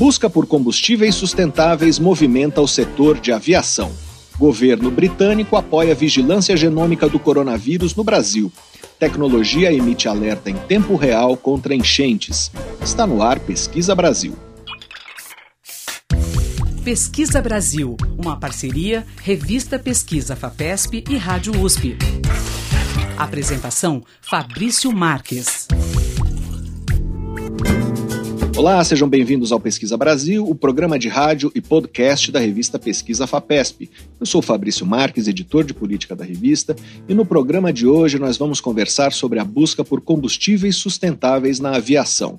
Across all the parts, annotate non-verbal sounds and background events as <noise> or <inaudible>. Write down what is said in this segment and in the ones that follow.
Busca por combustíveis sustentáveis movimenta o setor de aviação. Governo britânico apoia a vigilância genômica do coronavírus no Brasil. Tecnologia emite alerta em tempo real contra enchentes. Está no ar Pesquisa Brasil. Pesquisa Brasil, uma parceria Revista Pesquisa FAPESP e Rádio USP. Apresentação Fabrício Marques. Olá, sejam bem-vindos ao Pesquisa Brasil, o programa de rádio e podcast da revista Pesquisa FAPESP. Eu sou Fabrício Marques, editor de política da revista, e no programa de hoje nós vamos conversar sobre a busca por combustíveis sustentáveis na aviação.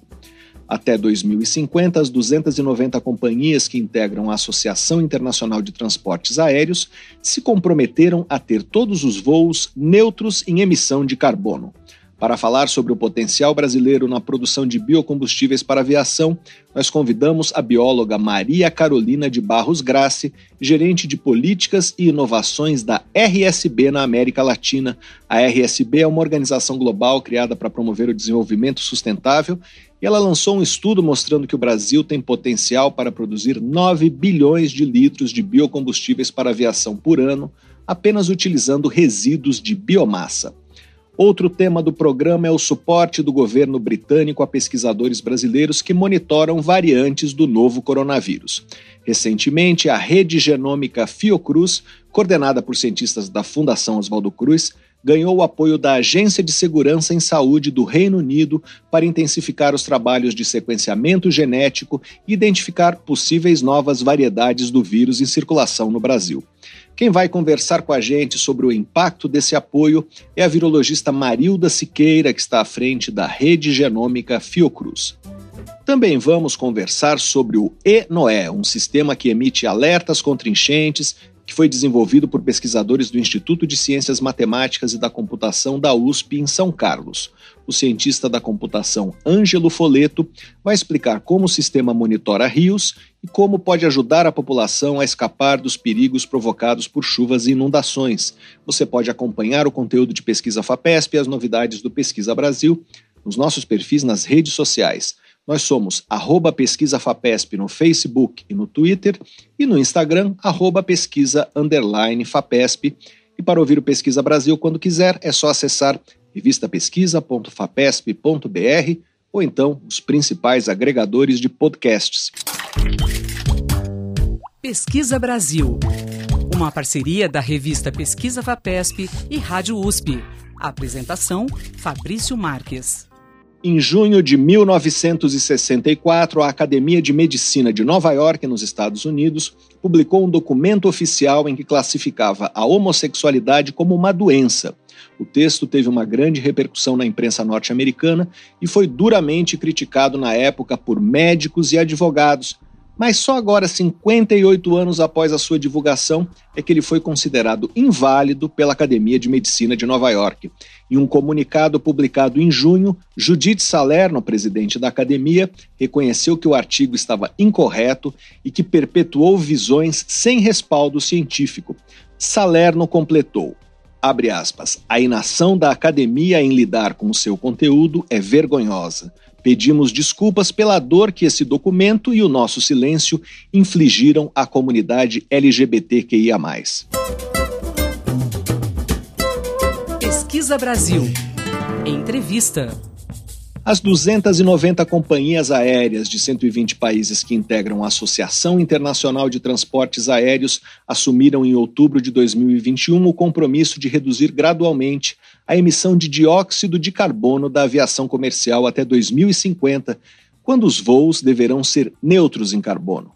Até 2050, as 290 companhias que integram a Associação Internacional de Transportes Aéreos se comprometeram a ter todos os voos neutros em emissão de carbono. Para falar sobre o potencial brasileiro na produção de biocombustíveis para aviação, nós convidamos a bióloga Maria Carolina de Barros Grace, gerente de políticas e inovações da RSB na América Latina. A RSB é uma organização global criada para promover o desenvolvimento sustentável e ela lançou um estudo mostrando que o Brasil tem potencial para produzir 9 bilhões de litros de biocombustíveis para aviação por ano, apenas utilizando resíduos de biomassa. Outro tema do programa é o suporte do governo britânico a pesquisadores brasileiros que monitoram variantes do novo coronavírus. Recentemente, a rede genômica Fiocruz, coordenada por cientistas da Fundação Oswaldo Cruz, ganhou o apoio da Agência de Segurança em Saúde do Reino Unido para intensificar os trabalhos de sequenciamento genético e identificar possíveis novas variedades do vírus em circulação no Brasil. Quem vai conversar com a gente sobre o impacto desse apoio é a virologista Marilda Siqueira, que está à frente da Rede Genômica Fiocruz. Também vamos conversar sobre o E-Noé, um sistema que emite alertas contra enchentes que foi desenvolvido por pesquisadores do Instituto de Ciências Matemáticas e da Computação da USP em São Carlos. O cientista da computação Ângelo Foleto vai explicar como o sistema monitora rios e como pode ajudar a população a escapar dos perigos provocados por chuvas e inundações. Você pode acompanhar o conteúdo de Pesquisa FAPESP e as novidades do Pesquisa Brasil nos nossos perfis nas redes sociais. Nós somos arroba pesquisa FAPESP no Facebook e no Twitter e no Instagram, arroba pesquisa underline FAPESP. E para ouvir o Pesquisa Brasil quando quiser, é só acessar revistapesquisa.fapesp.br ou então os principais agregadores de podcasts. Pesquisa Brasil, uma parceria da revista Pesquisa FAPESP e Rádio USP. apresentação: Fabrício Marques. Em junho de 1964, a Academia de Medicina de Nova York, nos Estados Unidos, publicou um documento oficial em que classificava a homossexualidade como uma doença. O texto teve uma grande repercussão na imprensa norte-americana e foi duramente criticado na época por médicos e advogados, mas só agora, 58 anos após a sua divulgação, é que ele foi considerado inválido pela Academia de Medicina de Nova York. Em um comunicado publicado em junho, Judith Salerno, presidente da academia, reconheceu que o artigo estava incorreto e que perpetuou visões sem respaldo científico. Salerno completou: abre aspas, a inação da academia em lidar com o seu conteúdo é vergonhosa. Pedimos desculpas pela dor que esse documento e o nosso silêncio infligiram à comunidade LGBTQIA. Pesquisa Brasil. Entrevista. As 290 companhias aéreas de 120 países que integram a Associação Internacional de Transportes Aéreos assumiram em outubro de 2021 o compromisso de reduzir gradualmente a emissão de dióxido de carbono da aviação comercial até 2050, quando os voos deverão ser neutros em carbono.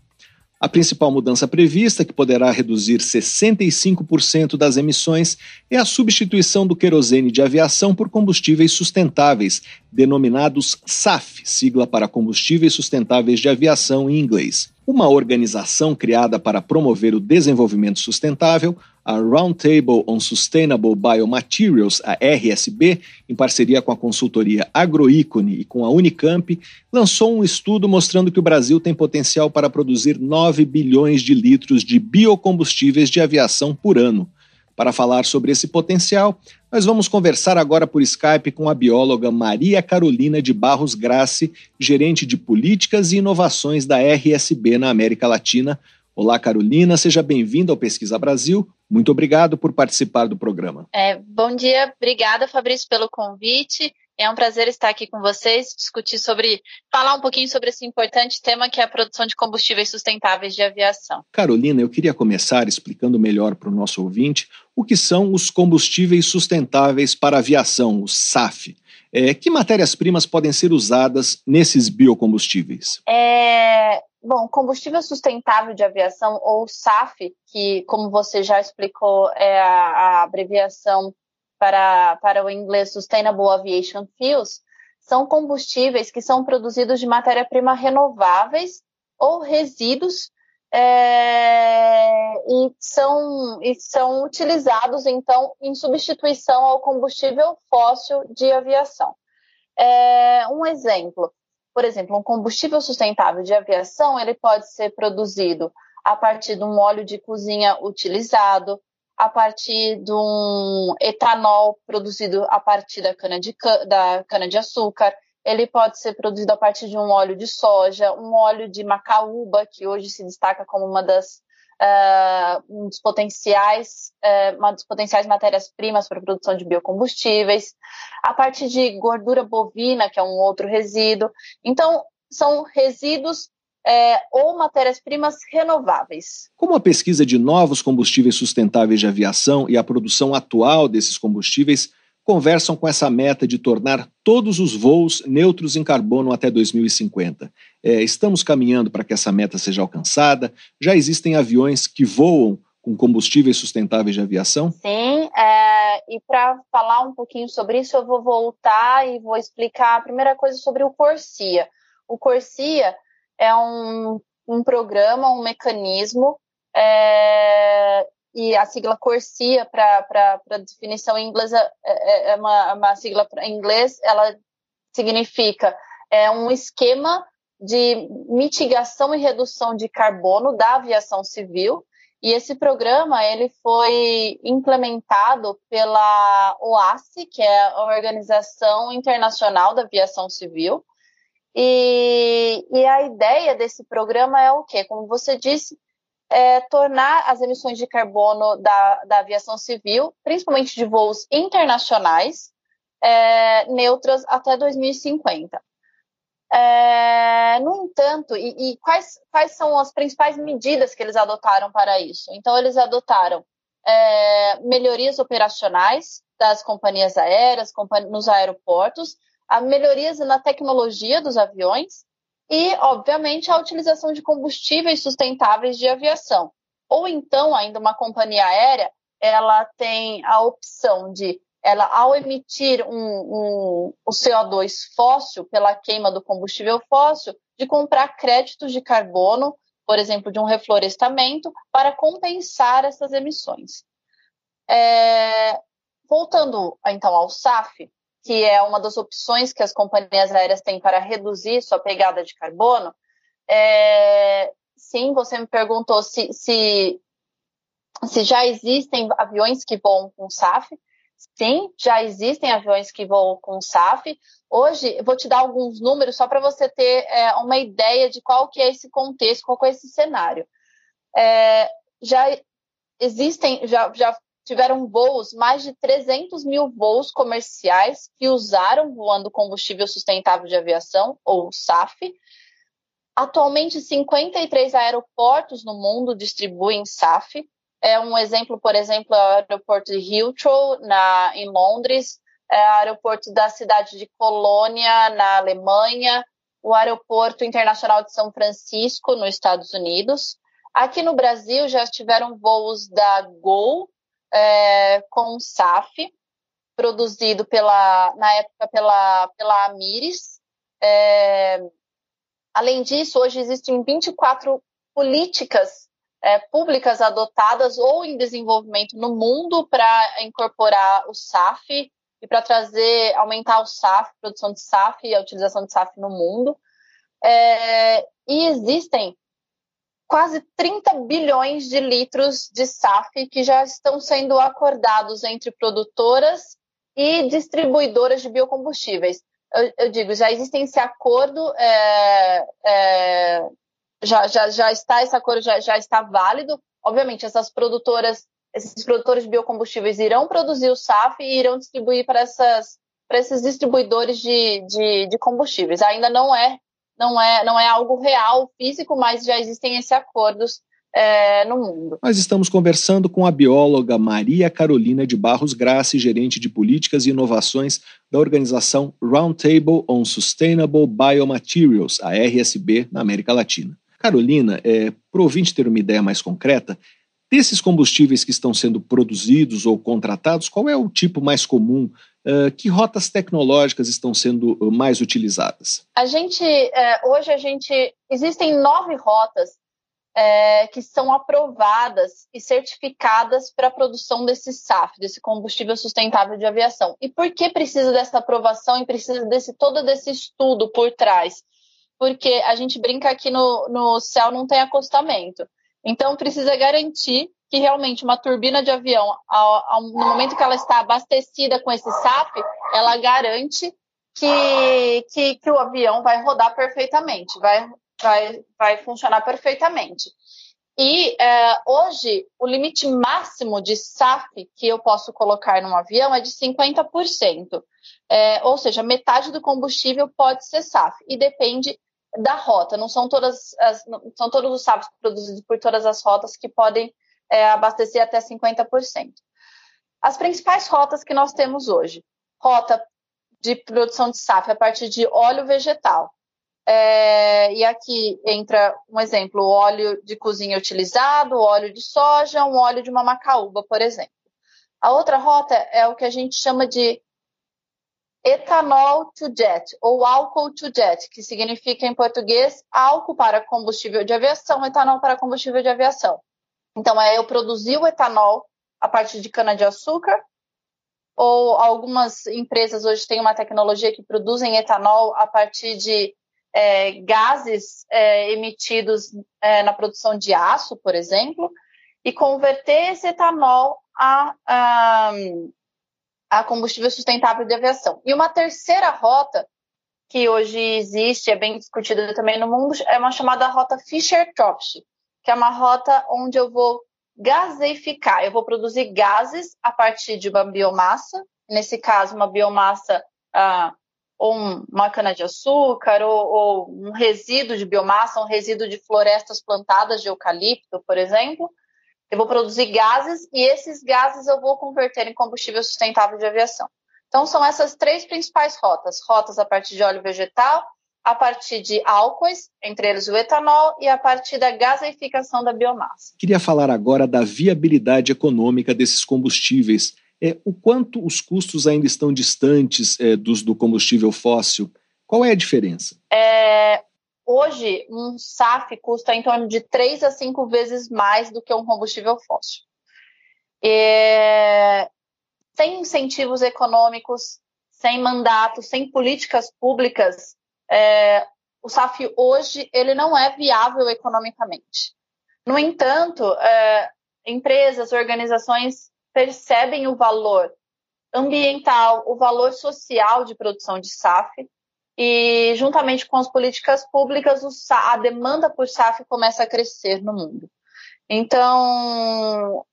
A principal mudança prevista, que poderá reduzir 65% das emissões, é a substituição do querosene de aviação por combustíveis sustentáveis, denominados SAF, sigla para Combustíveis Sustentáveis de Aviação em inglês. Uma organização criada para promover o desenvolvimento sustentável, a Roundtable on Sustainable Biomaterials, a RSB, em parceria com a consultoria Agroícone e com a Unicamp, lançou um estudo mostrando que o Brasil tem potencial para produzir 9 bilhões de litros de biocombustíveis de aviação por ano. Para falar sobre esse potencial, nós vamos conversar agora por Skype com a bióloga Maria Carolina de Barros Grassi, gerente de políticas e inovações da RSB na América Latina. Olá, Carolina, seja bem-vinda ao Pesquisa Brasil. Muito obrigado por participar do programa. É, bom dia, obrigada, Fabrício, pelo convite. É um prazer estar aqui com vocês, discutir sobre, falar um pouquinho sobre esse importante tema que é a produção de combustíveis sustentáveis de aviação. Carolina, eu queria começar explicando melhor para o nosso ouvinte o que são os combustíveis sustentáveis para aviação, os SAF. É, que matérias-primas podem ser usadas nesses biocombustíveis? É, bom, combustível sustentável de aviação, ou SAF, que, como você já explicou, é a, a abreviação para, para o inglês Sustainable Aviation Fuels, são combustíveis que são produzidos de matéria-prima renováveis ou resíduos é, e, são, e são utilizados, então, em substituição ao combustível fóssil de aviação. É, um exemplo, por exemplo, um combustível sustentável de aviação, ele pode ser produzido a partir de um óleo de cozinha utilizado, a partir de um etanol produzido a partir da cana de, da cana de açúcar. Ele pode ser produzido a partir de um óleo de soja, um óleo de macaúba, que hoje se destaca como uma das uh, um dos potenciais, uh, uma das potenciais matérias-primas para a produção de biocombustíveis, a partir de gordura bovina, que é um outro resíduo. Então, são resíduos é, ou matérias-primas renováveis. Como a pesquisa de novos combustíveis sustentáveis de aviação e a produção atual desses combustíveis conversam com essa meta de tornar todos os voos neutros em carbono até 2050. É, estamos caminhando para que essa meta seja alcançada? Já existem aviões que voam com combustíveis sustentáveis de aviação? Sim, é, e para falar um pouquinho sobre isso, eu vou voltar e vou explicar a primeira coisa sobre o Corsia. O Corsia é um, um programa, um mecanismo, é, e a sigla Corsia, para definição em inglês, é, é, é uma, uma sigla em inglês, ela significa é um esquema de mitigação e redução de carbono da aviação civil, e esse programa ele foi implementado pela OACI, que é a Organização Internacional da Aviação Civil, e, e a ideia desse programa é o quê? Como você disse, é tornar as emissões de carbono da, da aviação civil, principalmente de voos internacionais, é, neutras até 2050. É, no entanto, e, e, quais, quais são as principais medidas que eles adotaram para isso? Então, eles adotaram é, melhorias operacionais das companhias aéreas, nos aeroportos, melhorias na tecnologia dos aviões e, obviamente, a utilização de combustíveis sustentáveis de aviação. Ou então, ainda uma companhia aérea, ela tem a opção de, ela ao emitir um, um, o CO2 fóssil pela queima do combustível fóssil, de comprar créditos de carbono, por exemplo, de um reflorestamento, para compensar essas emissões. É, voltando então ao SAF, que é uma das opções que as companhias aéreas têm para reduzir sua pegada de carbono, é, sim, você me perguntou se, se, se já existem aviões que voam com SAF. Sim, já existem aviões que voam com SAF. Hoje, eu vou te dar alguns números só para você ter é, uma ideia de qual que é esse contexto, qual que é esse cenário. É, já existem, já, já tiveram voos, mais de 300 mil voos comerciais que usaram voando combustível sustentável de aviação, ou SAF. Atualmente, 53 aeroportos no mundo distribuem SAF. É um exemplo, por exemplo, é o aeroporto de Heathrow, na, em Londres, é o aeroporto da cidade de Colônia, na Alemanha, o aeroporto internacional de São Francisco, nos Estados Unidos. Aqui no Brasil já tiveram voos da Gol, é, com SAF, produzido pela, na época pela, pela Amires. É, além disso, hoje existem 24 políticas é, públicas adotadas ou em desenvolvimento no mundo para incorporar o SAF e para trazer, aumentar o SAF, produção de SAF e a utilização de SAF no mundo. É, e existem quase 30 bilhões de litros de SAF que já estão sendo acordados entre produtoras e distribuidoras de biocombustíveis. Eu, eu digo, já existe esse acordo, é, é, já, já, já está esse acordo já, já está válido. Obviamente, essas produtoras, esses produtores de biocombustíveis irão produzir o SAF e irão distribuir para essas para esses distribuidores de, de, de combustíveis. Ainda não é não é, não é algo real, físico, mas já existem esses acordos é, no mundo. Nós estamos conversando com a bióloga Maria Carolina de Barros Graça, gerente de políticas e inovações da organização Roundtable on Sustainable Biomaterials, a RSB, na América Latina. Carolina, é, para o ouvinte ter uma ideia mais concreta, desses combustíveis que estão sendo produzidos ou contratados, qual é o tipo mais comum Uh, que rotas tecnológicas estão sendo mais utilizadas? A gente, é, hoje a gente, existem nove rotas que são aprovadas e certificadas para a produção desse SAF, desse combustível sustentável de aviação. E por que precisa dessa aprovação e precisa desse todo desse estudo por trás? Porque a gente brinca aqui no, no céu não tem acostamento. Então precisa garantir que realmente uma turbina de avião, ao, ao, no momento que ela está abastecida com esse SAF, ela garante que, que, que o avião vai rodar perfeitamente, vai, vai, vai funcionar perfeitamente. E é, hoje, o limite máximo de SAF que eu posso colocar num avião é de 50%. É, ou seja, metade do combustível pode ser SAF. E depende da rota. Não são todas as, não são todos os SAFs produzidos por todas as rotas que podem é, abastecer até 50%. As principais rotas que nós temos hoje: rota de produção de SAF a partir de óleo vegetal. É, e aqui entra um exemplo: o óleo de cozinha utilizado, óleo de soja, um óleo de uma macaúba, por exemplo. A outra rota é o que a gente chama de etanol to jet ou álcool to jet, que significa em português álcool para combustível de aviação, etanol para combustível de aviação. Então, é eu produzir o etanol a partir de cana-de-açúcar, ou algumas empresas hoje têm uma tecnologia que produzem etanol a partir de é, gases é, emitidos é, na produção de aço, por exemplo, e converter esse etanol a, a, a combustível sustentável de aviação. E uma terceira rota que hoje existe, é bem discutida também no mundo, é uma chamada rota Fischer-Tropsch, que é uma rota onde eu vou gaseificar, eu vou produzir gases a partir de uma biomassa, nesse caso, uma biomassa ah, ou uma cana-de-açúcar, ou, ou, um resíduo de biomassa, um resíduo de florestas plantadas de eucalipto, por exemplo. Eu vou produzir gases e esses gases eu vou converter em combustível sustentável de aviação. Então, são essas três principais rotas: rotas a partir de óleo vegetal, a partir de álcoois, entre eles o etanol, e a partir da gaseificação da biomassa. Queria falar agora da viabilidade econômica desses combustíveis. É, o quanto os custos ainda estão distantes é, dos do combustível fóssil? Qual é a diferença? É, hoje, um SAF custa em torno de 3 a 5 vezes mais do que um combustível fóssil. É, sem incentivos econômicos, sem mandato, sem políticas públicas é, o SAF hoje ele não é viável economicamente. No entanto, é, empresas, organizações percebem o valor ambiental, o valor social de produção de SAF e, juntamente com as políticas públicas, a demanda por SAF começa a crescer no mundo. Então,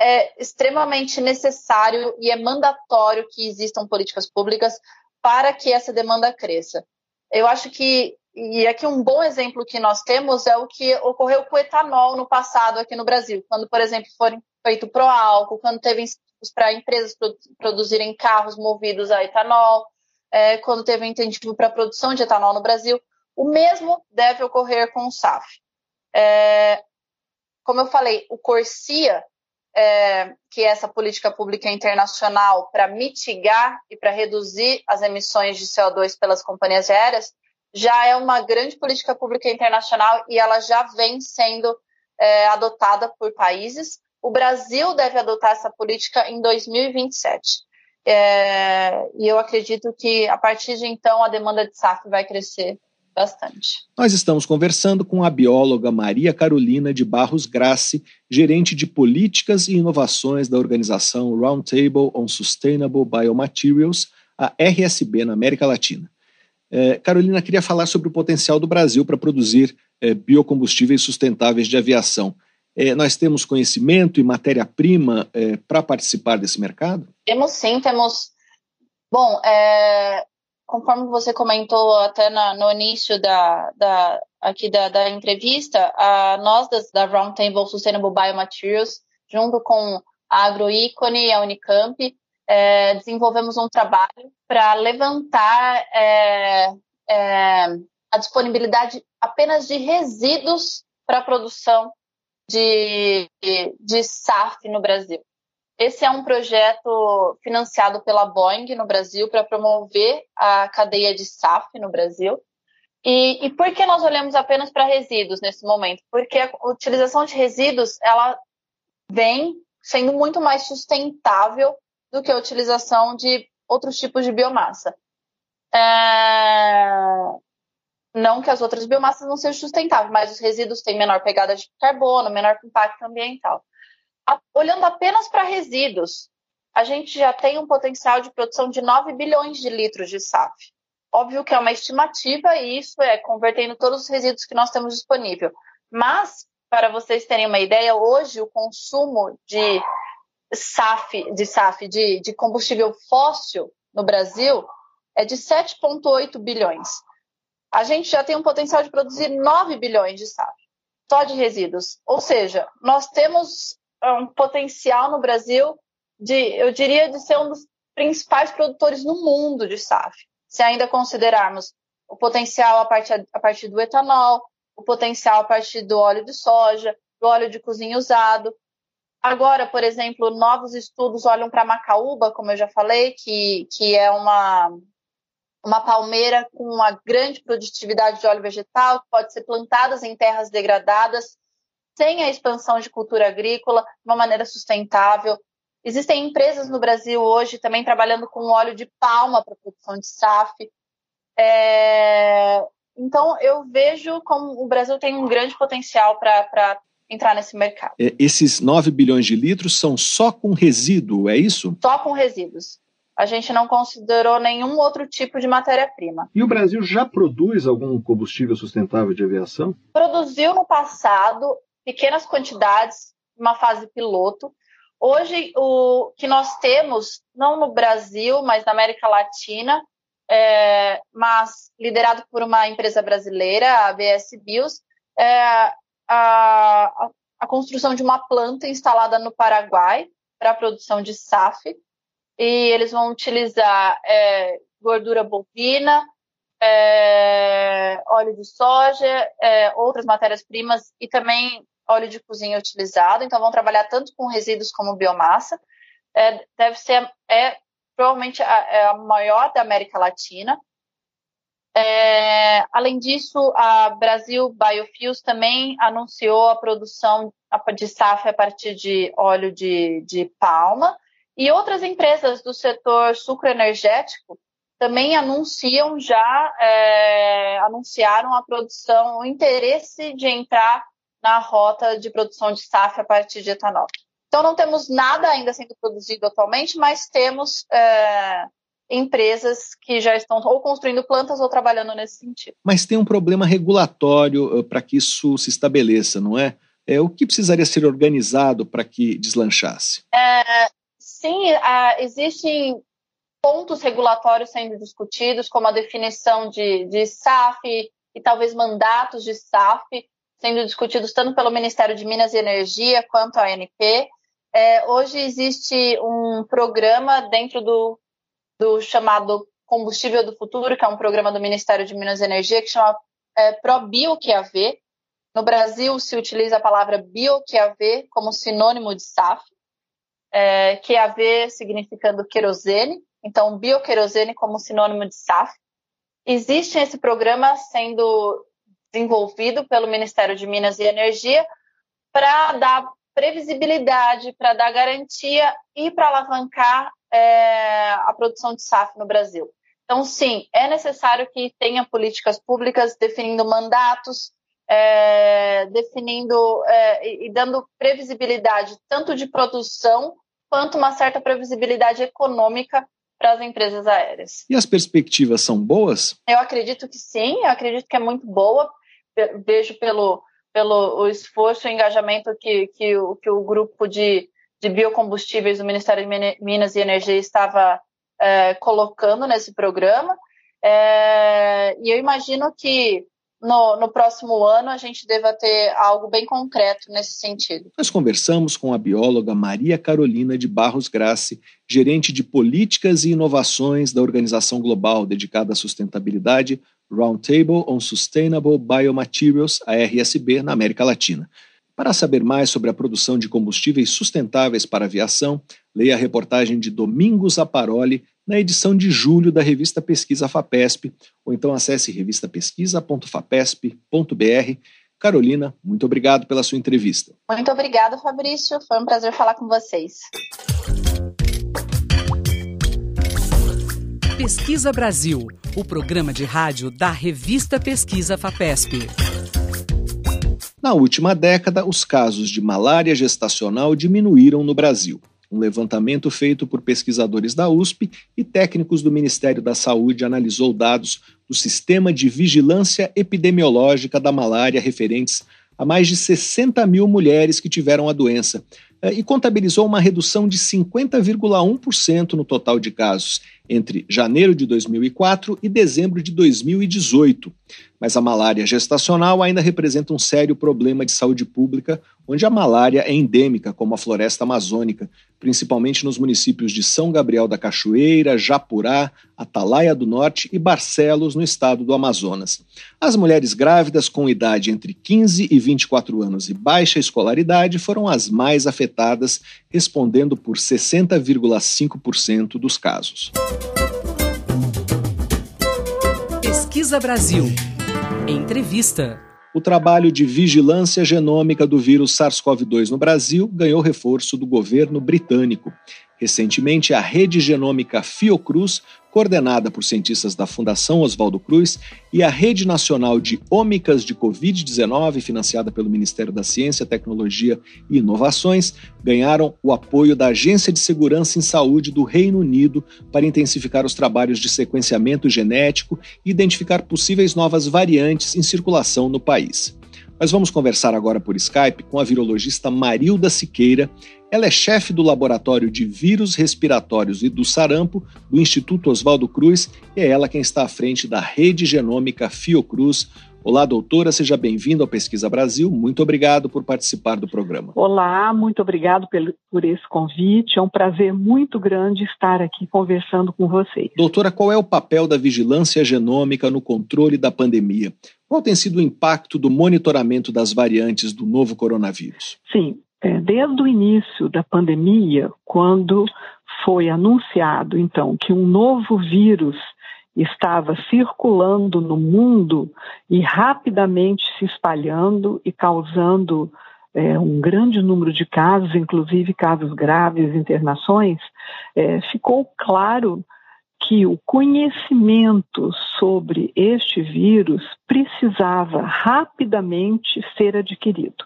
é extremamente necessário e é mandatório que existam políticas públicas para que essa demanda cresça. Eu acho que, e aqui um bom exemplo que nós temos é o que ocorreu com o etanol no passado aqui no Brasil, quando, por exemplo, foram feito pro álcool, quando teve incentivos para empresas produzirem carros movidos a etanol, é, quando teve incentivo para a produção de etanol no Brasil. O mesmo deve ocorrer com o SAF. É, como eu falei, o Corsia é, que é essa política pública internacional para mitigar e para reduzir as emissões de CO2 pelas companhias aéreas, já é uma grande política pública internacional e ela já vem sendo é, adotada por países. O Brasil deve adotar essa política em 2027. É, e eu acredito que a partir de então a demanda de SAF vai crescer bastante. Nós estamos conversando com a bióloga Maria Carolina de Barros Grassi, gerente de políticas e inovações da organização Roundtable on Sustainable Biomaterials, a RSB na América Latina. É, Carolina queria falar sobre o potencial do Brasil para produzir é, biocombustíveis sustentáveis de aviação. É, nós temos conhecimento e matéria-prima é, para participar desse mercado? Temos sim, temos. Bom, é, conforme você comentou até na, no início da, da aqui da, da entrevista, a, nós das, da Roundtable Sustainable Biomaterials, junto com a Agroícone e a Unicamp, é, desenvolvemos um trabalho para levantar é, é, a disponibilidade apenas de resíduos para a produção de, de SAF no Brasil. Esse é um projeto financiado pela Boeing no Brasil para promover a cadeia de SAF no Brasil. E, e por que nós olhamos apenas para resíduos nesse momento? Porque a utilização de resíduos ela vem sendo muito mais sustentável do que a utilização de outros tipos de biomassa. É... Não que as outras biomassas não sejam sustentáveis, mas os resíduos têm menor pegada de carbono, menor impacto ambiental olhando apenas para resíduos, a gente já tem um potencial de produção de 9 bilhões de litros de SAF. Óbvio que é uma estimativa e isso é convertendo todos os resíduos que nós temos disponível. Mas, para vocês terem uma ideia, hoje o consumo de SAF, de, SAF, de, de combustível fóssil no Brasil é de 7,8 bilhões. A gente já tem um potencial de produzir 9 bilhões de SAF, só de resíduos. Ou seja, nós temos um potencial no Brasil de, eu diria, de ser um dos principais produtores no mundo de SAF. Se ainda considerarmos o potencial a partir, a partir do etanol, o potencial a partir do óleo de soja, do óleo de cozinha usado. Agora, por exemplo, novos estudos olham para Macaúba, como eu já falei, que, que é uma, uma palmeira com uma grande produtividade de óleo vegetal, que pode ser plantada em terras degradadas sem a expansão de cultura agrícola de uma maneira sustentável. Existem empresas no Brasil hoje também trabalhando com óleo de palma para produção de SAF. É... Então, eu vejo como o Brasil tem um grande potencial para entrar nesse mercado. É, esses 9 bilhões de litros são só com resíduo, é isso? Só com resíduos. A gente não considerou nenhum outro tipo de matéria-prima. E o Brasil já produz algum combustível sustentável de aviação? Produziu no passado, pequenas quantidades, uma fase piloto. Hoje, o que nós temos, não no Brasil, mas na América Latina, é, mas liderado por uma empresa brasileira, a ABS Bios, é a, a, a, construção de uma planta instalada no Paraguai para a produção de SAF. E eles vão utilizar é, gordura bovina, é, óleo de soja, é, outras matérias-primas e também óleo de cozinha utilizado, então vão trabalhar tanto com resíduos como biomassa. É, deve ser, é provavelmente a, é a maior da América Latina. É, além disso, a Brasil Biofuels também anunciou a produção de SAF a partir de óleo de, de palma. E outras empresas do setor sucroenergético também anunciam já, é, anunciaram a produção, o interesse de entrar na rota de produção de SAF a partir de etanol. Então, não temos nada ainda sendo produzido atualmente, mas temos é, empresas que já estão ou construindo plantas ou trabalhando nesse sentido. Mas tem um problema regulatório uh, para que isso se estabeleça, não é? é o que precisaria ser organizado para que deslanchasse? É, sim, existem pontos regulatórios sendo discutidos, como a definição de, de SAF e talvez mandatos de SAF sendo discutidos tanto pelo Ministério de Minas e Energia quanto a ANP. É, hoje existe um programa dentro do, do chamado Combustível do Futuro, que é um programa do Ministério de Minas e Energia, que chama é, ProBioQAV. No Brasil se utiliza a palavra bioQAV como sinônimo de SAF, é, QAV significando querosene, então bioquerosene como sinônimo de SAF. Existe esse programa sendo desenvolvido pelo Ministério de Minas e Energia para dar previsibilidade, para dar garantia e para alavancar é, a produção de SAF no Brasil. Então, sim, é necessário que tenha políticas públicas definindo mandatos, é, definindo é, e dando previsibilidade tanto de produção quanto uma certa previsibilidade econômica para as empresas aéreas. E as perspectivas são boas? Eu acredito que sim, eu acredito que é muito boa. Vejo pelo, pelo o esforço e engajamento que, que, o, que o grupo de, de biocombustíveis do Ministério de Minas e Energia estava é, colocando nesse programa. É, e eu imagino que no, no, próximo ano a gente deva ter algo bem concreto nesse sentido. Nós conversamos com a bióloga Maria Carolina de Barros Grassi, gerente de políticas e inovações da organização global dedicada à sustentabilidade Roundtable on Sustainable Biomaterials, a RSB, na América Latina. Para saber mais sobre a produção de combustíveis sustentáveis para aviação, leia a reportagem de Domingos Aparoli na edição de julho da revista Pesquisa FAPESP, ou então acesse revistapesquisa.fapesp.br. Carolina, muito obrigado pela sua entrevista. Muito obrigada, Fabrício. Foi um prazer falar com vocês. Pesquisa Brasil, o programa de rádio da revista Pesquisa FAPESP. Na última década, os casos de malária gestacional diminuíram no Brasil. Um levantamento feito por pesquisadores da USP e técnicos do Ministério da Saúde analisou dados do Sistema de Vigilância Epidemiológica da Malária referentes a mais de 60 mil mulheres que tiveram a doença e contabilizou uma redução de 50,1% no total de casos entre janeiro de 2004 e dezembro de 2018. Mas a malária gestacional ainda representa um sério problema de saúde pública, onde a malária é endêmica, como a floresta amazônica, principalmente nos municípios de São Gabriel da Cachoeira, Japurá, Atalaia do Norte e Barcelos, no estado do Amazonas. As mulheres grávidas com idade entre 15 e 24 anos e baixa escolaridade foram as mais afetadas, respondendo por 60,5% dos casos. Pesquisa Brasil. Entrevista. O trabalho de vigilância genômica do vírus SARS-CoV-2 no Brasil ganhou reforço do governo britânico. Recentemente, a rede genômica Fiocruz, coordenada por cientistas da Fundação Oswaldo Cruz, e a Rede Nacional de Ômicas de Covid-19, financiada pelo Ministério da Ciência, Tecnologia e Inovações, ganharam o apoio da Agência de Segurança em Saúde do Reino Unido para intensificar os trabalhos de sequenciamento genético e identificar possíveis novas variantes em circulação no país. Nós vamos conversar agora por Skype com a virologista Marilda Siqueira. Ela é chefe do Laboratório de Vírus Respiratórios e do Sarampo do Instituto Oswaldo Cruz e é ela quem está à frente da Rede Genômica Fiocruz. Olá, doutora, seja bem-vinda ao Pesquisa Brasil. Muito obrigado por participar do programa. Olá, muito obrigado por esse convite. É um prazer muito grande estar aqui conversando com vocês. Doutora, qual é o papel da vigilância genômica no controle da pandemia? Qual tem sido o impacto do monitoramento das variantes do novo coronavírus? Sim, é, desde o início da pandemia, quando foi anunciado, então, que um novo vírus estava circulando no mundo e rapidamente se espalhando e causando é, um grande número de casos, inclusive casos graves, internações, é, ficou claro que o conhecimento sobre este vírus precisava rapidamente ser adquirido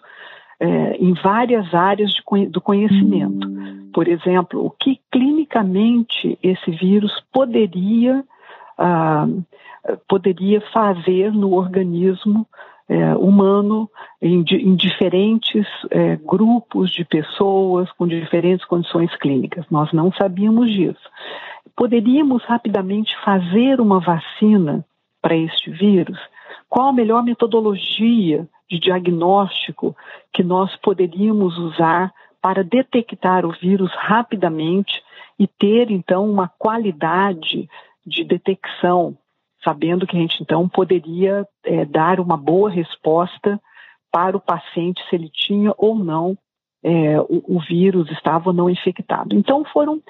é, em várias áreas de, do conhecimento. Por exemplo, o que clinicamente esse vírus poderia, ah, poderia fazer no organismo é, humano em, em diferentes é, grupos de pessoas com diferentes condições clínicas. Nós não sabíamos disso poderíamos rapidamente fazer uma vacina para este vírus? Qual a melhor metodologia de diagnóstico que nós poderíamos usar para detectar o vírus rapidamente e ter então uma qualidade de detecção, sabendo que a gente então poderia é, dar uma boa resposta para o paciente se ele tinha ou não é, o, o, vírus, estava ou não infectado. Então foram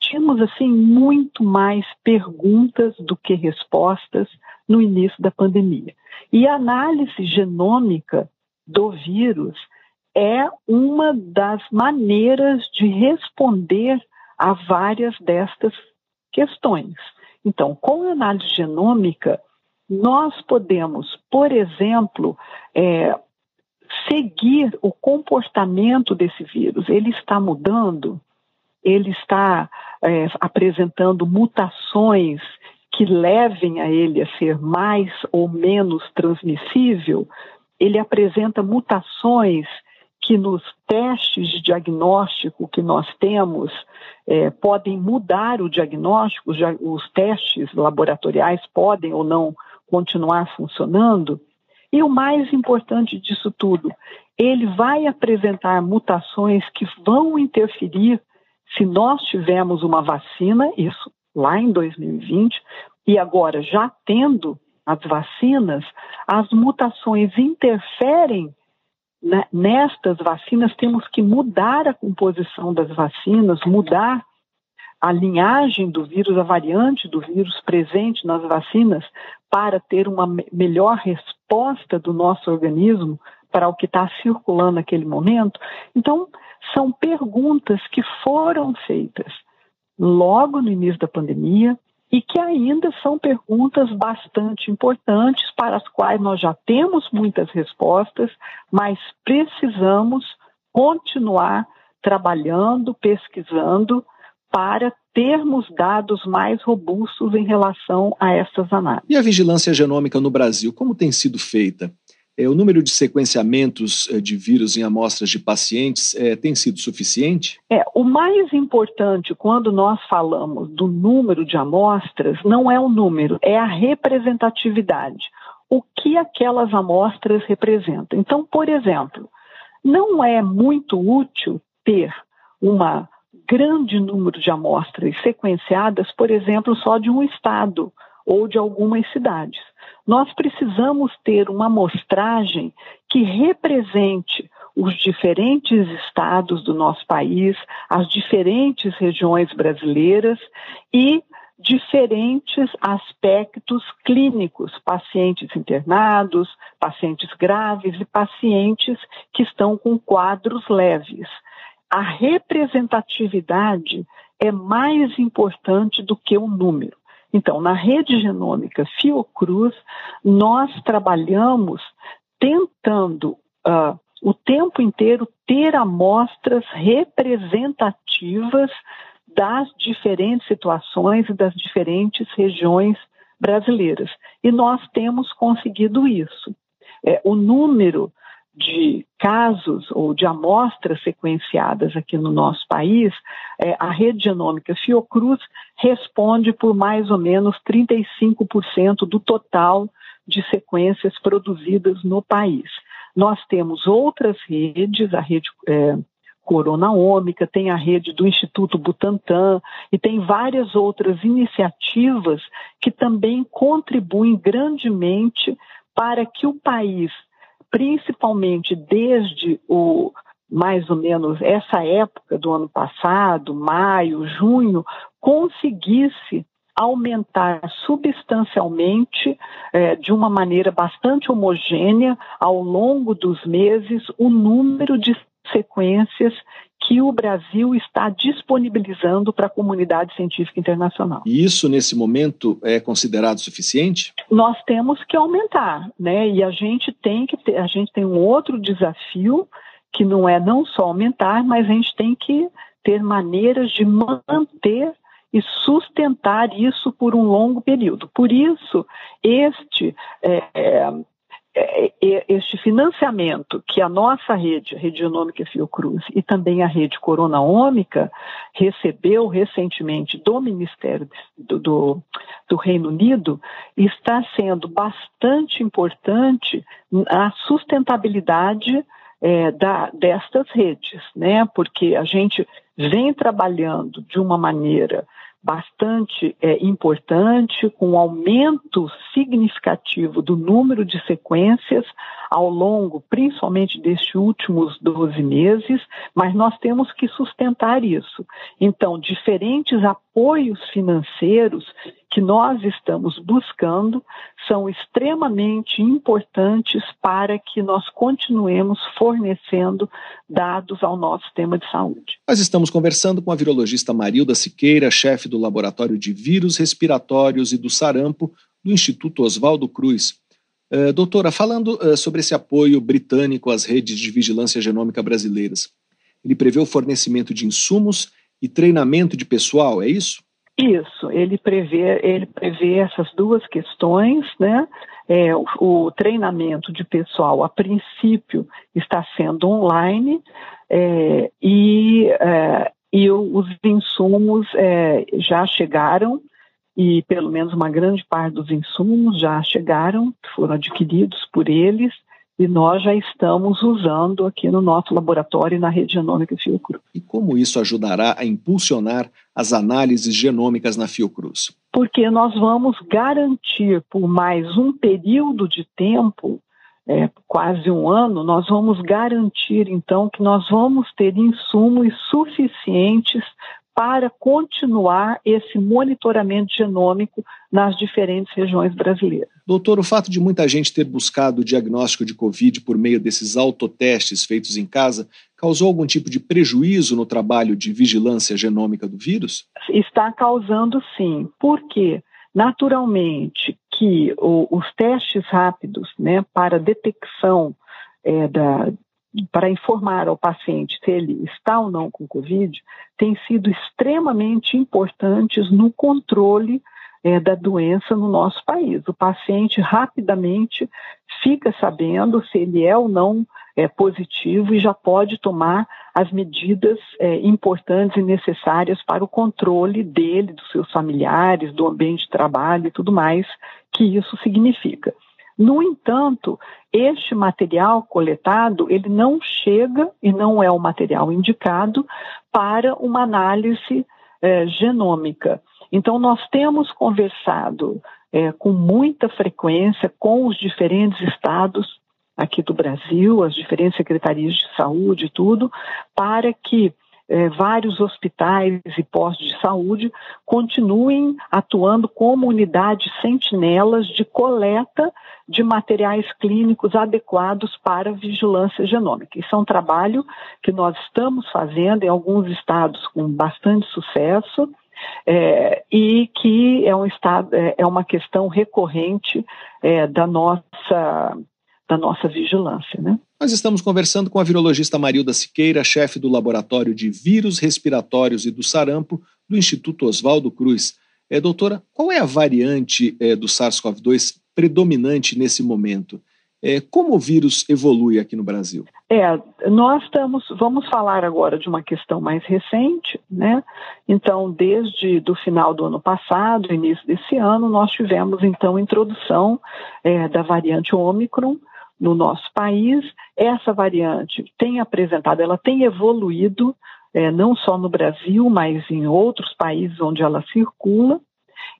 tínhamos assim muito mais perguntas do que respostas no início da pandemia. E a análise genômica do vírus é uma das maneiras de responder a várias destas questões. Então, com a análise genômica, nós podemos, por exemplo, é, seguir o comportamento desse vírus. Ele está mudando, ele está é, apresentando mutações que levem a ele a ser mais ou menos transmissível, ele apresenta mutações que nos testes de diagnóstico que nós temos é, podem mudar o diagnóstico, os testes laboratoriais podem ou não continuar funcionando. E o mais importante disso tudo, ele vai apresentar mutações que vão interferir se nós tivermos uma vacina, isso lá em 2020, e agora já tendo as vacinas, as mutações interferem nestas vacinas, temos que mudar a composição das vacinas, mudar a linhagem do vírus, a variante do vírus presente nas vacinas, para ter uma melhor resposta do nosso organismo para o que está circulando naquele momento. Então, são perguntas que foram feitas logo no início da pandemia e que ainda são perguntas bastante importantes para as quais nós já temos muitas respostas, mas precisamos continuar trabalhando, pesquisando para termos dados mais robustos em relação a essas análises. E a vigilância genômica no Brasil, como tem sido feita? É, o número de sequenciamentos é, de vírus em amostras de pacientes é, tem sido suficiente? É, o mais importante quando nós falamos do número de amostras não é o número, é a representatividade. O que aquelas amostras representam. Então, por exemplo, não é muito útil ter uma grande número de amostras sequenciadas, por exemplo, só de um estado ou de algumas cidades nós precisamos ter uma amostragem que represente os diferentes estados do nosso país, as diferentes regiões brasileiras e diferentes aspectos clínicos, pacientes internados, pacientes graves e pacientes que estão com quadros leves. A representatividade é mais importante do que o número. Então, na rede genômica Fiocruz, nós trabalhamos tentando uh, o tempo inteiro ter amostras representativas das diferentes situações e das diferentes regiões brasileiras. E nós temos conseguido isso. É, o número de casos ou de amostras sequenciadas aqui no nosso país, é, a rede genômica Fiocruz responde por mais ou menos 35% do total de sequências produzidas no país. Nós temos outras redes, a rede é, Coronaômica, tem a rede do Instituto Butantan e tem várias outras iniciativas que também contribuem grandemente para que o país principalmente desde o mais ou menos essa época do ano passado, maio, junho, conseguisse aumentar substancialmente, eh, de uma maneira bastante homogênea, ao longo dos meses, o número de sequências que o Brasil está disponibilizando para a comunidade científica internacional. E isso, nesse momento, é considerado suficiente? Nós temos que aumentar, né? E a gente tem que ter, a gente tem um outro desafio que não é não só aumentar, mas a gente tem que ter maneiras de manter e sustentar isso por um longo período. Por isso, este é, é este financiamento que a nossa rede, a Rede Genômica Fiocruz e também a Rede Coronaômica recebeu recentemente do Ministério do, do, do Reino Unido está sendo bastante importante na sustentabilidade é, da, destas redes, né? Porque a gente vem trabalhando de uma maneira bastante é, importante, com um aumento significativo do número de sequências ao longo, principalmente destes últimos 12 meses, mas nós temos que sustentar isso. Então, diferentes apoios financeiros que nós estamos buscando são extremamente importantes para que nós continuemos fornecendo dados ao nosso sistema de saúde. Nós estamos conversando com a virologista Marilda Siqueira, chefe do Laboratório de Vírus Respiratórios e do Sarampo do Instituto Oswaldo Cruz. Uh, doutora, falando uh, sobre esse apoio britânico às redes de vigilância genômica brasileiras, ele prevê o fornecimento de insumos e treinamento de pessoal, é isso? Isso, ele prevê, ele prevê essas duas questões, né? É, o, o, treinamento de pessoal, a princípio, está sendo online é, e, é, e os insumos é, já chegaram e pelo menos uma grande parte dos insumos já chegaram, foram adquiridos por eles e nós já estamos usando aqui no nosso laboratório na rede genômica Fiocruz. E como isso ajudará a impulsionar as análises genômicas na Fiocruz? Porque nós vamos garantir por mais um período de tempo, é, quase um ano, nós vamos garantir então que nós vamos ter insumos suficientes para continuar esse monitoramento genômico nas diferentes regiões brasileiras. Doutor, o fato de muita gente ter buscado o diagnóstico de Covid por meio desses autotestes feitos em casa causou algum tipo de prejuízo no trabalho de vigilância genômica do vírus? Está causando sim. Por quê? Naturalmente que o, os testes rápidos né, para detecção é, da, para informar ao paciente se ele está ou não com Covid, têm sido extremamente importantes no controle é, da doença no nosso país. O paciente rapidamente fica sabendo se ele é ou não é, positivo e já pode tomar as medidas é, importantes e necessárias para o controle dele, dos seus familiares, do ambiente de trabalho e tudo mais que isso significa. No entanto, este material coletado, ele não chega e não é o material indicado para uma análise eh, genômica. Então, nós temos conversado eh, com muita frequência com os diferentes estados aqui do Brasil, as diferentes secretarias de saúde e tudo, para que é, vários hospitais e postos de saúde continuem atuando como unidades sentinelas de coleta de materiais clínicos adequados para vigilância genômica. Isso é um trabalho que nós estamos fazendo em alguns estados com bastante sucesso. É, e que é, um estado, é, é uma questão recorrente é, da nossa da nossa vigilância. Né? Nós estamos conversando com a virologista Marilda Siqueira, chefe do Laboratório de Vírus Respiratórios e do Sarampo do Instituto Oswaldo Cruz. É, doutora, qual é a variante é, do SARS-CoV-2 predominante nesse momento? É, como o vírus evolui aqui no Brasil? É, nós estamos, vamos falar agora de uma questão mais recente, né? Então, desde do final do ano passado, início desse ano, nós tivemos então introdução é, da variante Ômicron, no nosso país. Essa variante tem apresentado, ela tem evoluído, é, não só no Brasil, mas em outros países onde ela circula.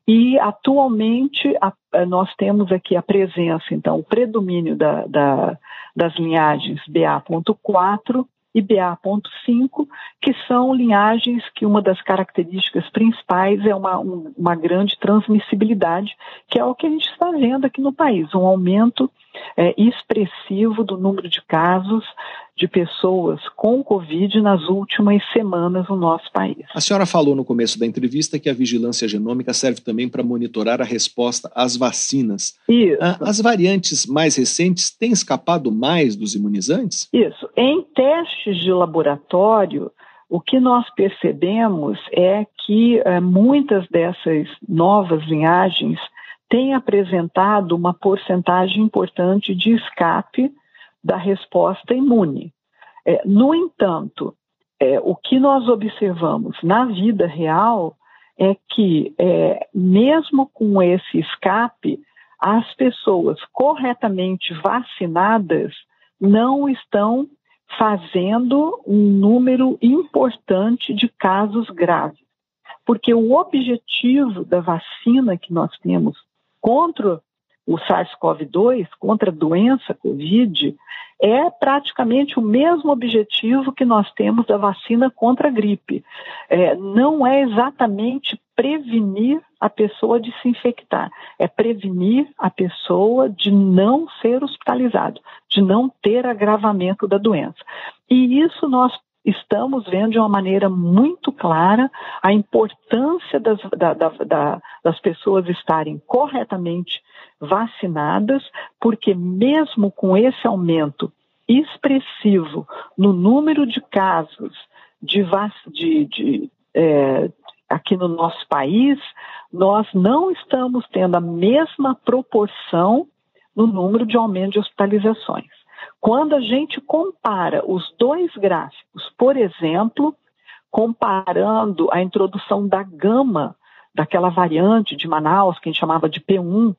E atualmente a, a, nós temos aqui a presença, então, o predomínio da, da, das linhagens BA.4 e BA.5, que são linhagens que uma das características principais é uma, um, uma grande transmissibilidade, que é o que a gente está vendo aqui no país, um aumento é, expressivo do número de casos de pessoas com Covid nas últimas semanas no nosso país. A senhora falou no começo da entrevista que a vigilância genômica serve também para monitorar a resposta às vacinas. Isso. Ah, as variantes mais recentes têm escapado mais dos imunizantes? Isso. Em testes de laboratório, o que nós percebemos é que é, muitas dessas novas linhagens têm apresentado uma porcentagem importante de escape da resposta imune. É, no entanto, é, o que nós observamos na vida real é que, é, mesmo com esse escape, as pessoas corretamente vacinadas não estão fazendo um número importante de casos graves. Porque o objetivo da vacina que nós temos contra o SARS-CoV-2, contra a doença Covid, é praticamente o mesmo objetivo que nós temos da vacina contra a gripe. É, não é exatamente prevenir a pessoa de se infectar, é prevenir a pessoa de não ser hospitalizado, de não ter agravamento da doença. E isso nós estamos vendo de uma maneira muito clara a importância das, da, da, da, das pessoas estarem corretamente vacinadas, porque mesmo com esse aumento expressivo no número de casos de, de, de é, aqui no nosso país, nós não estamos tendo a mesma proporção no número de aumento de hospitalizações. Quando a gente compara os dois gráficos, por exemplo, comparando a introdução da gama, daquela variante de Manaus, que a gente chamava de P1,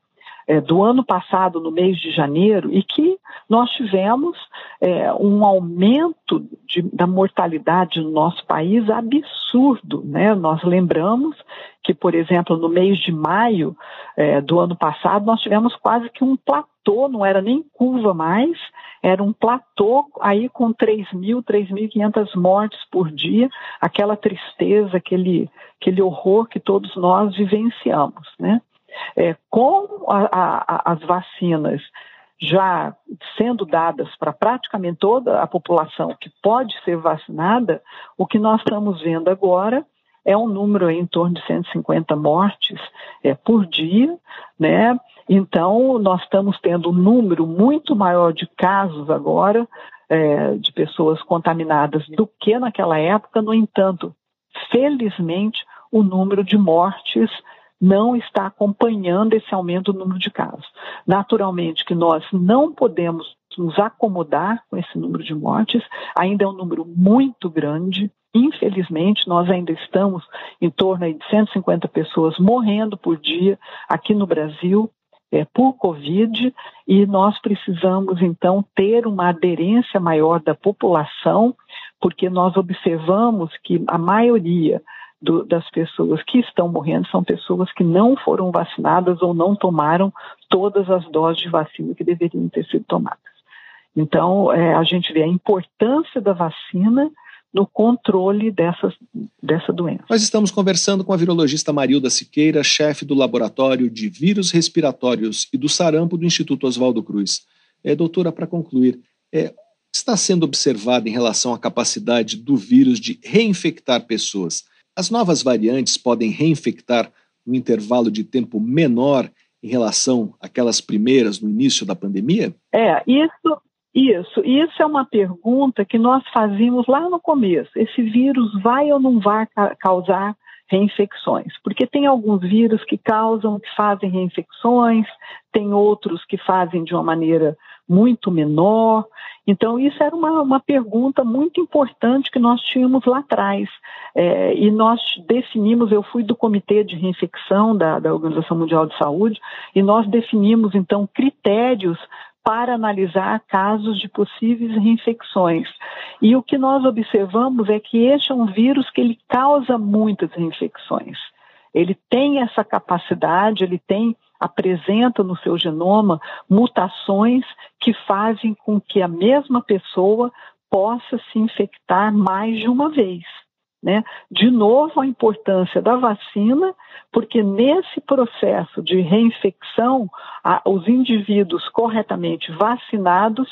é, do ano passado, no mês de janeiro, e que nós tivemos é, um aumento de, da mortalidade no nosso país absurdo. Né? Nós lembramos que, por exemplo, no mês de maio é, do ano passado, nós tivemos quase que um platô, não era nem curva mais, era um platô aí com 3 mil, 3.500 mortes por dia, aquela tristeza, aquele, aquele horror que todos nós vivenciamos, né? É, com a, a, as vacinas já sendo dadas para praticamente toda a população que pode ser vacinada, o que nós estamos vendo agora é um número em torno de 150 mortes é, por dia, né? Então, nós estamos tendo um número muito maior de casos agora é, de pessoas contaminadas do que naquela época. No entanto, felizmente, o número de mortes não está acompanhando esse aumento do número de casos. Naturalmente que nós não podemos nos acomodar com esse número de mortes, ainda é um número muito grande. Infelizmente, nós ainda estamos em torno de 150 pessoas morrendo por dia aqui no Brasil é, por Covid e nós precisamos então ter uma aderência maior da população, porque nós observamos que a maioria do, das pessoas que estão morrendo são pessoas que não foram vacinadas ou não tomaram todas as doses de vacina que deveriam ter sido tomadas. Então, é, a gente vê a importância da vacina no controle dessa, dessa doença. Nós estamos conversando com a virologista Marilda Siqueira, chefe do Laboratório de Vírus Respiratórios e do Sarampo do Instituto Oswaldo Cruz. É, doutora, para concluir, é, está sendo observado em relação à capacidade do vírus de reinfectar pessoas? As novas variantes podem reinfectar num intervalo de tempo menor em relação àquelas primeiras no início da pandemia? É, isso, isso, isso é uma pergunta que nós fazíamos lá no começo. Esse vírus vai ou não vai causar reinfecções? Porque tem alguns vírus que causam, que fazem reinfecções, tem outros que fazem de uma maneira muito menor. Então, isso era uma, uma pergunta muito importante que nós tínhamos lá atrás. É, e nós definimos, eu fui do Comitê de Reinfecção da, da Organização Mundial de Saúde, e nós definimos, então, critérios para analisar casos de possíveis reinfecções. E o que nós observamos é que este é um vírus que ele causa muitas reinfecções. Ele tem essa capacidade, ele tem apresenta no seu genoma mutações que fazem com que a mesma pessoa possa se infectar mais de uma vez. Né? De novo, a importância da vacina, porque nesse processo de reinfecção, a, os indivíduos corretamente vacinados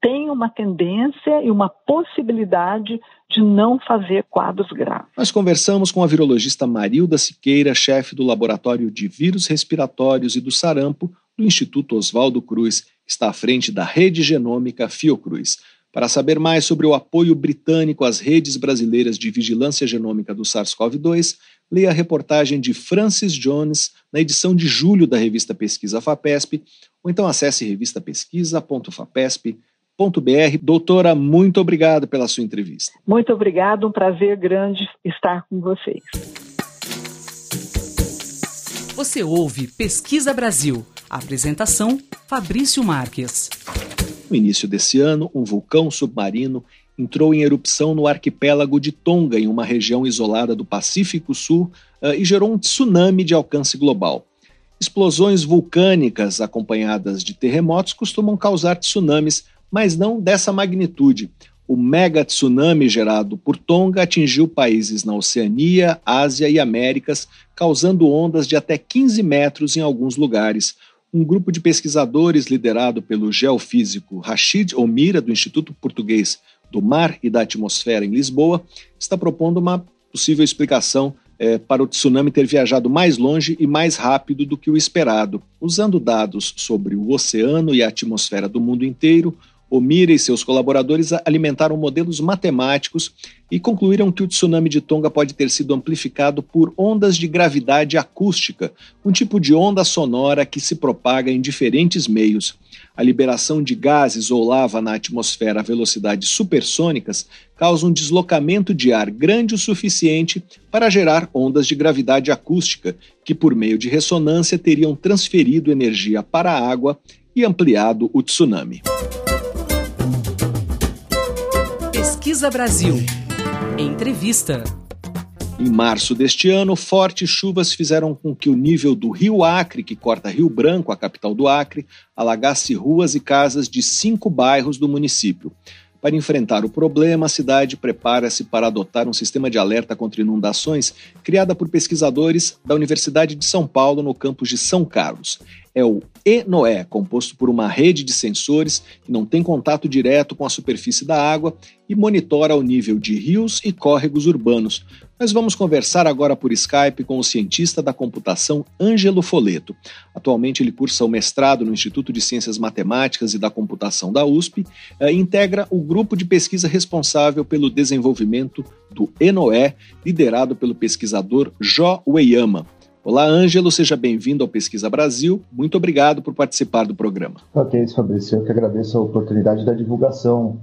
tem uma tendência e uma possibilidade de não fazer quadros graves. Nós conversamos com a virologista Marilda Siqueira, chefe do Laboratório de Vírus Respiratórios e do Sarampo do Instituto Oswaldo Cruz, que está à frente da Rede Genômica Fiocruz. Para saber mais sobre o apoio britânico às redes brasileiras de vigilância genômica do SARS-CoV-2, leia a reportagem de Francis Jones na edição de julho da revista Pesquisa FAPESP, ou então acesse revistapesquisa.fapesp.com br. Doutora, muito obrigado pela sua entrevista. Muito obrigado, um prazer grande estar com vocês. Você ouve Pesquisa Brasil. Apresentação: Fabrício Marques. No início desse ano, um vulcão submarino entrou em erupção no arquipélago de Tonga, em uma região isolada do Pacífico Sul, eh, e gerou um tsunami de alcance global. Explosões vulcânicas acompanhadas de terremotos costumam causar tsunamis mas não dessa magnitude. o mega tsunami gerado por Tonga atingiu países na Oceania, Ásia e Américas, causando ondas de até 15 metros em alguns lugares. Um grupo de pesquisadores liderado pelo geofísico Rashid Omira, do Instituto Português do Mar e da Atmosfera em Lisboa, está propondo uma possível explicação é, para o tsunami ter viajado mais longe e mais rápido do que o esperado. Usando dados sobre o oceano e a atmosfera do mundo inteiro, Omira e seus colaboradores alimentaram modelos matemáticos e concluíram que o tsunami de Tonga pode ter sido amplificado por ondas de gravidade acústica, um tipo de onda sonora que se propaga em diferentes meios. A liberação de gases ou lava na atmosfera a velocidades supersônicas causa um deslocamento de ar grande o suficiente para gerar ondas de gravidade acústica, que, por meio de ressonância, teriam transferido energia para a água e ampliado o tsunami. Pesquisa Brasil. Entrevista. Em março deste ano, fortes chuvas fizeram com que o nível do Rio Acre, que corta Rio Branco, a capital do Acre, alagasse ruas e casas de cinco bairros do município. Para enfrentar o problema, a cidade prepara-se para adotar um sistema de alerta contra inundações criada por pesquisadores da Universidade de São Paulo no campus de São Carlos. É o ENOE, composto por uma rede de sensores que não tem contato direto com a superfície da água e monitora o nível de rios e córregos urbanos, nós vamos conversar agora por Skype com o cientista da computação Ângelo Foleto. Atualmente ele cursa o mestrado no Instituto de Ciências Matemáticas e da Computação da USP e eh, integra o grupo de pesquisa responsável pelo desenvolvimento do ENOE, liderado pelo pesquisador Jó Ueyama. Olá, Ângelo, seja bem-vindo ao Pesquisa Brasil. Muito obrigado por participar do programa. Ok, Fabrício, eu que agradeço a oportunidade da divulgação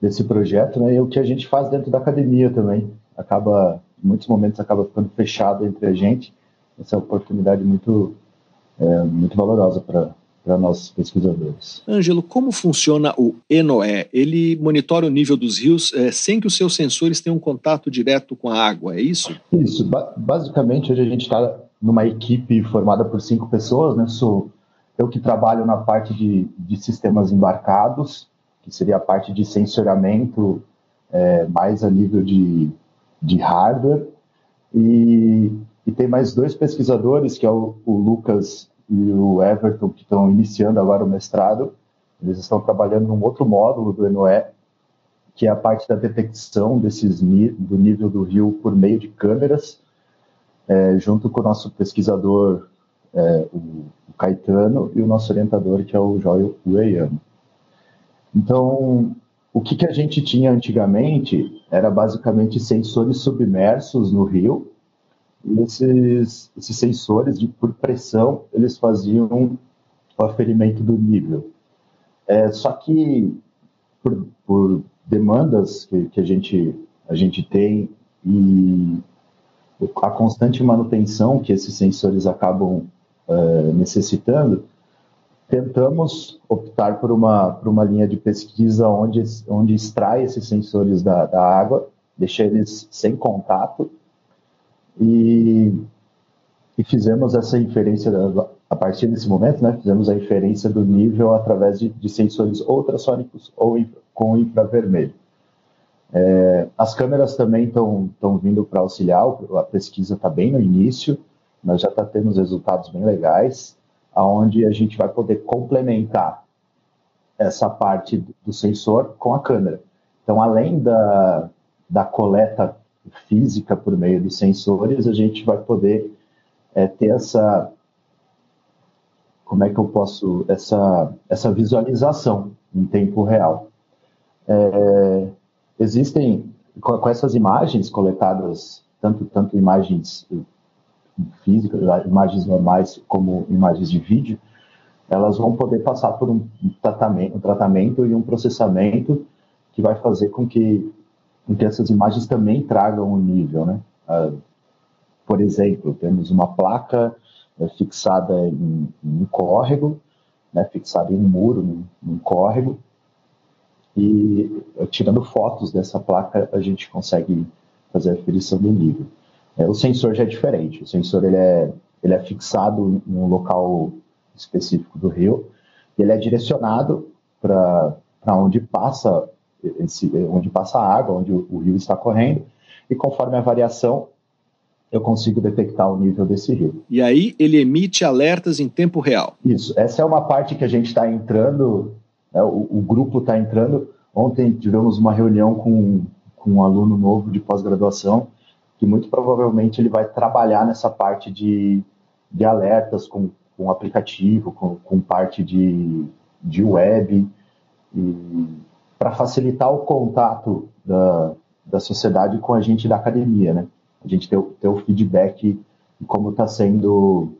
desse projeto né, e o que a gente faz dentro da academia também. Acaba em muitos momentos acaba ficando fechado entre a gente. Essa é uma oportunidade muito, é, muito valorosa para para nós pesquisadores. Ângelo, como funciona o ENOE? Ele monitora o nível dos rios é, sem que os seus sensores tenham contato direto com a água, é isso? Isso. Ba basicamente, hoje a gente está numa equipe formada por cinco pessoas, né? Sou eu que trabalho na parte de, de sistemas embarcados, que seria a parte de sensoriamento é, mais a nível de de hardware. E, e tem mais dois pesquisadores, que é o, o Lucas e o Everton, que estão iniciando agora o mestrado. Eles estão trabalhando num outro módulo do NOE, que é a parte da detecção desses do nível do rio por meio de câmeras, é, junto com o nosso pesquisador, é, o, o, Caetano, e o nosso orientador, que é o Joel Ueyama. Então, o que, que a gente tinha antigamente era basicamente sensores submersos no rio, e esses, esses sensores, de, por pressão, eles faziam o aferimento do nível. É, só que, por, por demandas que, que, a, gente, a gente tem e a constante manutenção que esses sensores acabam é, necessitando, tentamos optar por uma, por uma linha de pesquisa onde, onde extrai esses sensores da, da água, deixa eles sem contato e, e fizemos essa inferência a partir desse momento, né, fizemos a inferência do nível através de, de sensores ultrassônicos ou com infravermelho. É, as câmeras também estão vindo para auxiliar, a pesquisa está bem no início, nós já está tendo resultados bem legais aonde a gente vai poder complementar essa parte do sensor com a câmera. Então, além da, da coleta física por meio dos sensores, a gente vai poder é, ter essa como é que eu posso essa essa visualização em tempo real. É, existem com, com, essas imagens coletadas tanto tanto imagens físicas, imagens normais como imagens de vídeo, elas vão poder passar por um tratamento, um tratamento e um processamento que vai fazer com que, com que essas imagens também tragam um nível, né? Uh, por exemplo, temos uma placa é, fixada em, em, um córrego, né, fixada em um muro, num, num córrego, e tirando fotos dessa placa a gente consegue fazer a aferição do nível. É, o sensor já é diferente. O sensor ele é, ele é fixado em um local específico do rio e ele é direcionado para onde passa esse, onde passa a água, onde o, o rio está correndo, e conforme a variação, eu consigo detectar o nível desse rio. E aí ele emite alertas em tempo real. Isso. Essa é uma parte que a gente está entrando, né, o, o, grupo está entrando. Ontem tivemos uma reunião com, com um aluno novo de pós-graduação, que muito provavelmente ele vai trabalhar nessa parte de, de alertas com, com aplicativo, com, com parte de, de web, para facilitar o contato da, da sociedade com a gente da academia, né? A gente ter, ter o feedback de como está sendo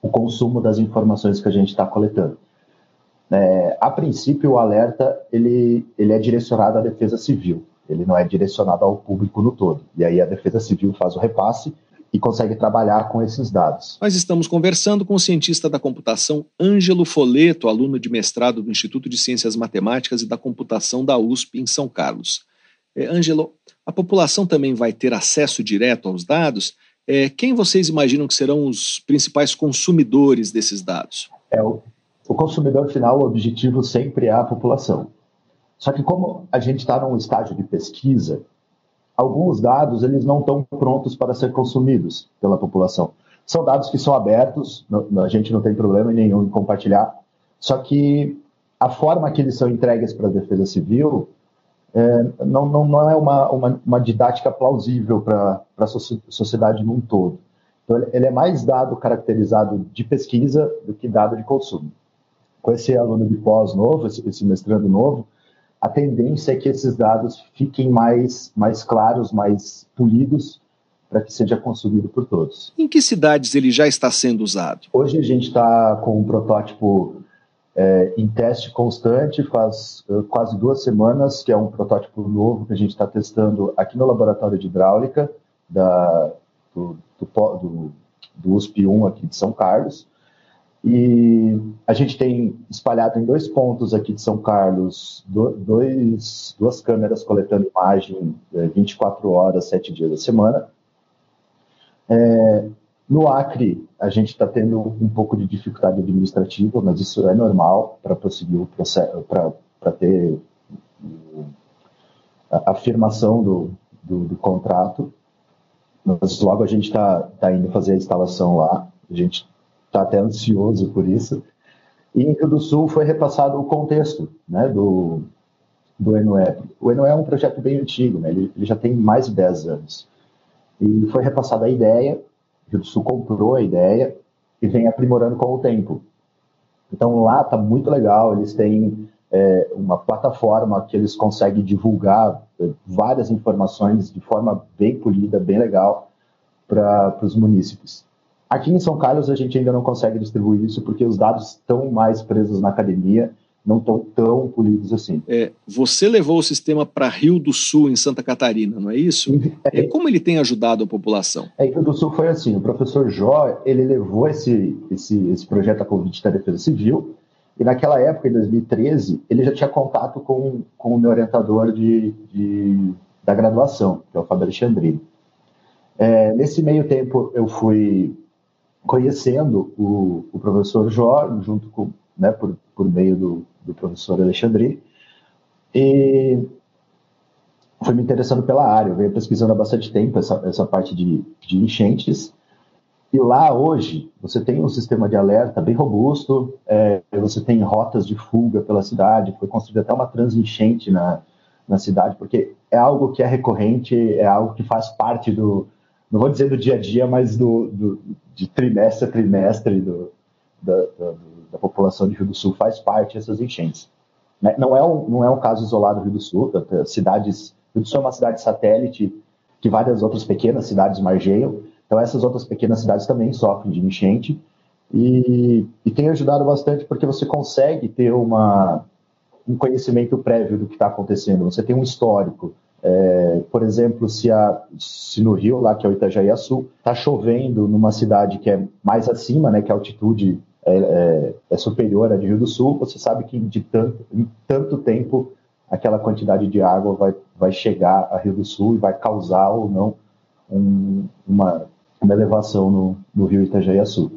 o consumo das informações que a gente está coletando. É, a princípio, o alerta ele, ele é direcionado à defesa civil, ele não é direcionado ao público no todo. E aí a defesa civil faz o repasse e consegue trabalhar com esses dados. Nós estamos conversando com o cientista da computação Ângelo Foleto, aluno de mestrado do Instituto de Ciências Matemáticas e da Computação da USP em São Carlos. É, Ângelo, a população também vai ter acesso direto aos dados? É, quem vocês imaginam que serão os principais consumidores desses dados? É, o, o consumidor final, o objetivo sempre é a população. Só que como a gente está num estágio de pesquisa, alguns dados eles não estão prontos para ser consumidos pela população. São dados que são abertos, a gente não tem problema nenhum em compartilhar, só que a forma que eles são entregues para a Defesa Civil é, não, não, não, é uma, uma, uma didática plausível para a sociedade num todo. Então, ele é mais dado caracterizado de pesquisa do que dado de consumo. Com esse aluno de pós novo, esse, esse mestrando novo, a tendência é que esses dados fiquem mais, mais claros, mais polidos, para que seja consumido por todos. Em que cidades ele já está sendo usado? Hoje a gente está com um protótipo é, em teste constante, faz uh, quase duas semanas, que é um protótipo novo que a gente está testando aqui no laboratório de hidráulica da, do, do, do, do USP 1 aqui de São Carlos. E a gente tem espalhado em dois pontos aqui de São Carlos dois, duas câmeras coletando imagem 24 é, horas, 7 dias da semana. É, no Acre, a gente está tendo um pouco de dificuldade administrativa, mas isso é normal para prosseguir o processo, para ter a afirmação do, do, do, contrato. Mas logo a gente está tá indo fazer a instalação lá. A gente está até ansioso por isso. E em Rio do Sul foi repassado o contexto né, do, do ENUE. O ENUE é um projeto bem antigo, né, ele, ele já tem mais de 10 anos. E foi repassada a ideia, Rio do Sul comprou a ideia e vem aprimorando com o tempo. Então lá está muito legal, eles têm é, uma plataforma que eles conseguem divulgar é, várias informações de forma bem polida, bem legal para os munícipes. Aqui em São Carlos a gente ainda não consegue distribuir isso porque os dados estão mais presos na academia, não estão tão polidos assim. É, você levou o sistema para Rio do Sul, em Santa Catarina, não é isso? É, <laughs> como ele tem ajudado a população? É, Rio do Sul foi assim, o professor Jó, ele levou esse, esse, esse projeto a convite da Defesa Civil, e naquela época, em 2013, ele já tinha contato com, com o meu orientador de, de da graduação, que é o Fábio Alexandrini. É, nesse meio tempo, eu fui conhecendo o, o professor Jó, junto com, né, por, por meio do, do professor Alexandre, e fui me interessando pela área. Eu venho pesquisando há bastante tempo essa, essa parte de, de enchentes. E lá hoje você tem um sistema de alerta bem robusto, é, você tem rotas de fuga pela cidade, foi construída até uma transenchente na, na cidade, porque é algo que é recorrente, é algo que faz parte do, não vou dizer do dia a dia, mas do, do de trimestre a trimestre do, da, da, da, população de Rio do Sul faz parte dessas enchentes. Né? Não, é um, não é um caso isolado do Rio do Sul, cidades, Rio do Sul é uma cidade satélite que várias outras pequenas cidades margeiam, então essas outras pequenas cidades também sofrem de enchente e, e tem ajudado bastante porque você consegue ter uma, um conhecimento prévio do que está acontecendo, você tem um histórico, é, por exemplo, se, a, se, no Rio, lá que é o Itajaiaçu, está chovendo numa cidade que é mais acima, né, que a altitude é, é, é, superior à de Rio do Sul, você sabe que de tanto, em tanto tempo aquela quantidade de água vai, vai chegar a Rio do Sul e vai causar ou não um, uma, uma elevação no, no Rio Itajaiaçu.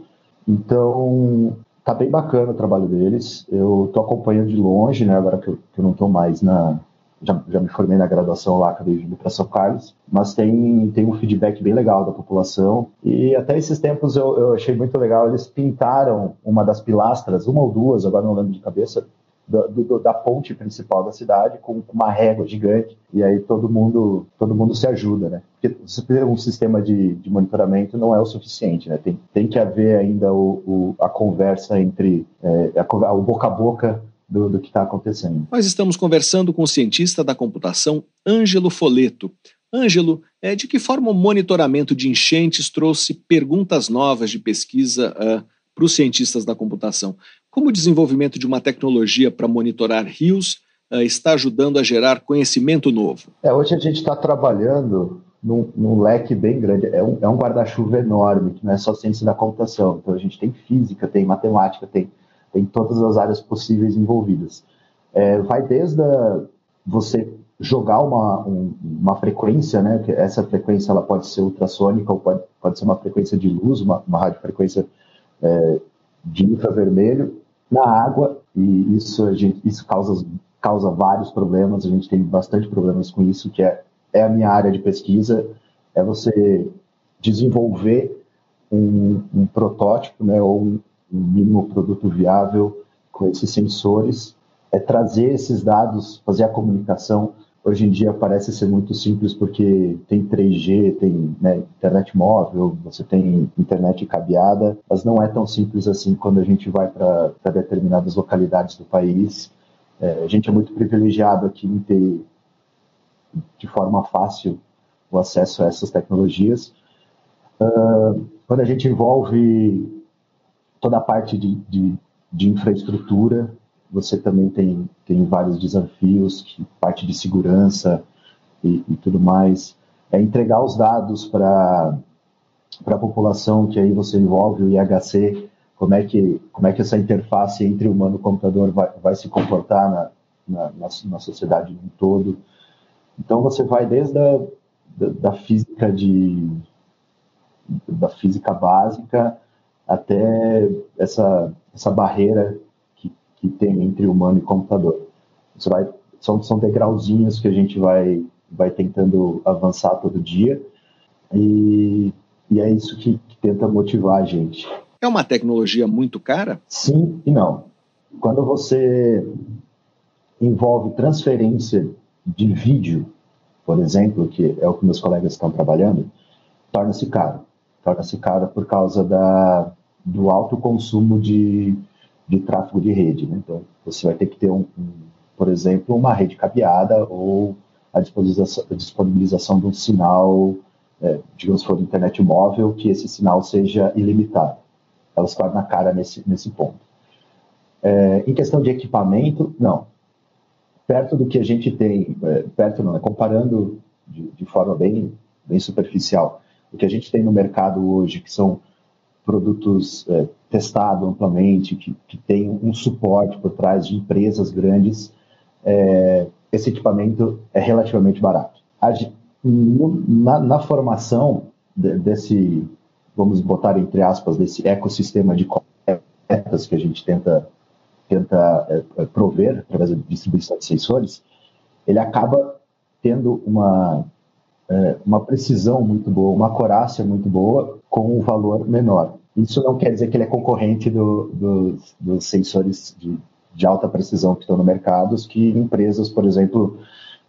Então, tá bem bacana o trabalho deles. Eu estou acompanhando de longe, né, agora que eu, que eu não estou mais na, já, já me formei na graduação lá, acabei vindo para São Carlos, mas tem, tem um feedback bem legal da população. E até esses tempos eu, eu achei muito legal, eles pintaram uma das pilastras, uma ou duas, agora não lembro de cabeça, da, do, da ponte principal da cidade com uma régua gigante e aí todo mundo todo mundo se ajuda, né? Porque você ter um sistema de, de monitoramento não é o suficiente, né? Tem, tem que haver ainda o, o a conversa entre é, a, o boca a boca do, do que está acontecendo. Nós estamos conversando com o cientista da computação Ângelo Foleto. Ângelo, é, de que forma o monitoramento de enchentes trouxe perguntas novas de pesquisa uh, para os cientistas da computação? Como o desenvolvimento de uma tecnologia para monitorar rios uh, está ajudando a gerar conhecimento novo? É, hoje a gente está trabalhando num, num, leque bem grande. É um, é um guarda-chuva enorme, que não é só ciência da computação. Então a gente tem física, tem matemática, tem, tem todas as áreas possíveis envolvidas. É, vai desde a, você jogar uma, um, uma frequência, né? Que essa frequência ela pode ser ultrassônica ou pode, pode ser uma frequência de luz, uma, uma radiofrequência é, de infravermelho na água e isso, gente, isso causa, causa vários problemas, a gente tem bastante problemas com isso, que é, é a minha área de pesquisa, é você desenvolver um, um protótipo, né, ou um, um mínimo produto viável com esses sensores, é trazer esses dados, fazer a comunicação hoje em dia parece ser muito simples porque tem 3G, tem né, internet móvel, você tem internet cabeada, mas não é tão simples assim quando a gente vai para determinadas localidades do país. É, a gente é muito privilegiado aqui em ter de forma fácil o acesso a essas tecnologias. Uh, quando a gente envolve toda a parte de, de, de infraestrutura, você também tem, tem vários desafios, parte de segurança e, e tudo mais. É entregar os dados para a população, que aí você envolve o IHC, como é que, como é que essa interface entre humano e computador vai, vai se comportar na, na, na, na sociedade como um todo. Então você vai desde a da, da física de da física básica até essa essa barreira que tem entre humano e computador. Isso vai, são, são degrauzinhos que a gente vai, vai tentando avançar todo dia e, e é isso que, que tenta motivar a gente. É uma tecnologia muito cara? Sim e não. Quando você envolve transferência de vídeo, por exemplo, que é o que meus colegas estão trabalhando, torna-se caro. Torna-se caro por causa da, do alto consumo de, de tráfego de rede. Né? Então, você vai ter que ter, um, um, por exemplo, uma rede cabeada ou a disponibilização, a disponibilização de um sinal, é, digamos, for internet móvel, que esse sinal seja ilimitado. Ela se torna cara nesse, nesse ponto. É, em questão de equipamento, não. Perto do que a gente tem, é, perto não, é comparando de, de forma bem, bem superficial, o que a gente tem no mercado hoje, que são produtos é, testados amplamente, que, que tem um suporte por trás de empresas grandes, é, esse equipamento é relativamente barato. A, na, na, formação de, desse, vamos botar entre aspas, desse ecossistema de coletas que a gente tenta, tenta é, é prover através da distribuição de sensores, ele acaba tendo uma, é, uma precisão muito boa, uma acurácia muito boa com um valor menor. Isso não quer dizer que ele é concorrente do, do, dos sensores de, de, alta precisão que estão no mercado, que empresas, por exemplo,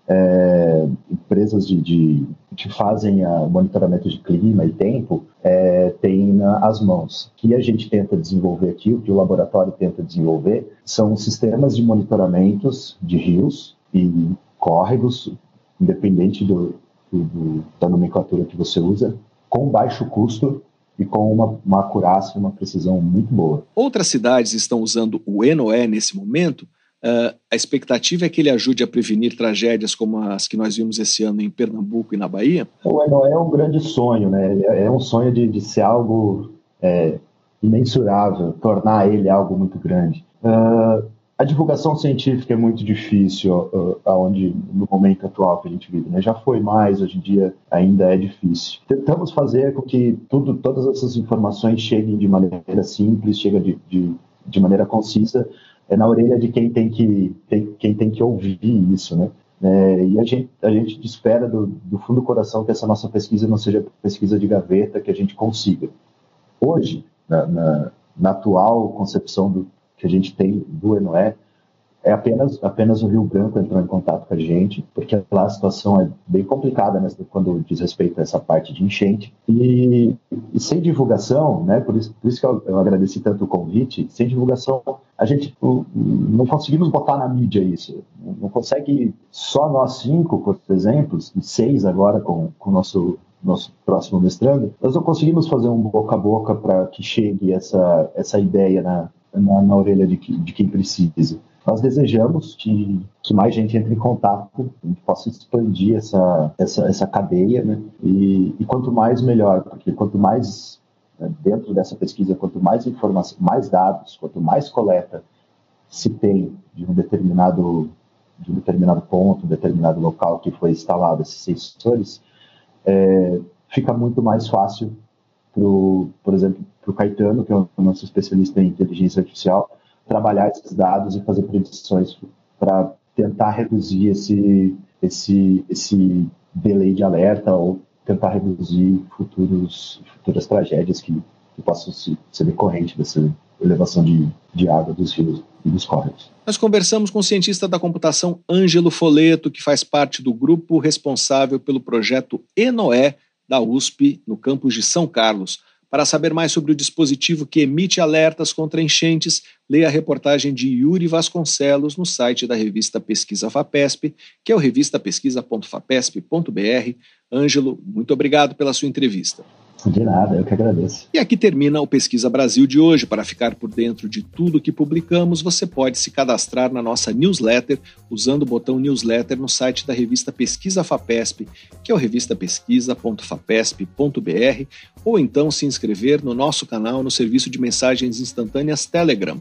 é, empresas de, de, que fazem o monitoramento de clima e tempo é, têm nas mãos. O que a gente tenta desenvolver aqui, o que o laboratório tenta desenvolver, são sistemas de monitoramentos de rios e córregos, independente do, do, da nomenclatura que você usa, com baixo custo e com uma, uma acurácia e uma precisão muito boa. Outras cidades estão usando o ENOE nesse momento. Uh, a expectativa é que ele ajude a prevenir tragédias como as que nós vimos esse ano em Pernambuco e na Bahia? O ENOE é um grande sonho, né? É, é um sonho de, de ser algo é, imensurável, tornar ele algo muito grande. Uh, a divulgação científica é muito difícil uh, aonde no momento atual que a gente vive, né? Já foi mais, hoje em dia ainda é difícil. Tentamos fazer com que tudo, todas essas informações cheguem de maneira simples, cheguem de, de, de maneira concisa, é na orelha de quem tem que tem, quem tem que ouvir isso, né? É, e a gente, a gente espera do, do fundo do coração que essa nossa pesquisa não seja pesquisa de gaveta, que a gente consiga. Hoje, na, na, na atual concepção do, que a gente tem do ENOE, é apenas, apenas o Rio Branco entrou em contato com a gente, porque lá a situação é bem complicada né, quando diz respeito a essa parte de enchente. E, e sem divulgação, né, por, isso, por isso que eu, eu, agradeci tanto o convite, sem divulgação a gente não, não conseguimos botar na mídia isso. Não consegue, só nós cinco, por exemplo, e seis agora com o nosso nosso próximo mestrando, nós não conseguimos fazer um boca a boca para que chegue essa, essa ideia na, na, na orelha de, de quem precisa. Nós desejamos que, que mais gente entre em contato, a gente possa expandir essa, essa, essa cadeia, né? E, e quanto mais, melhor, porque quanto mais né, dentro dessa pesquisa, quanto mais informação, mais dados, quanto mais coleta se tem de um determinado de um determinado ponto, um determinado local que foi instalado esses sensores, é, fica muito mais fácil, pro, por exemplo, o Caetano, que é o nosso especialista em inteligência artificial, trabalhar esses dados e fazer predições para tentar reduzir esse, esse, esse delay de alerta ou tentar reduzir futuros, futuras tragédias que, que possam ser, ser decorrentes dessa elevação de, de água dos rios e dos córregos. Nós conversamos com o cientista da computação Ângelo Foleto, que faz parte do grupo responsável pelo projeto ENOE da USP, no campus de São Carlos. Para saber mais sobre o dispositivo que emite alertas contra enchentes, leia a reportagem de Yuri Vasconcelos no site da revista Pesquisa FAPESP, que é o revistapesquisa.fapesp.br. Ângelo, muito obrigado pela sua entrevista. De nada, eu que agradeço. E aqui termina o Pesquisa Brasil de hoje. Para ficar por dentro de tudo que publicamos, você pode se cadastrar na nossa newsletter usando o botão newsletter no site da revista Pesquisa FAPESP, que é o revistapesquisa.fapesp.br, ou então se inscrever no nosso canal no serviço de mensagens instantâneas Telegram.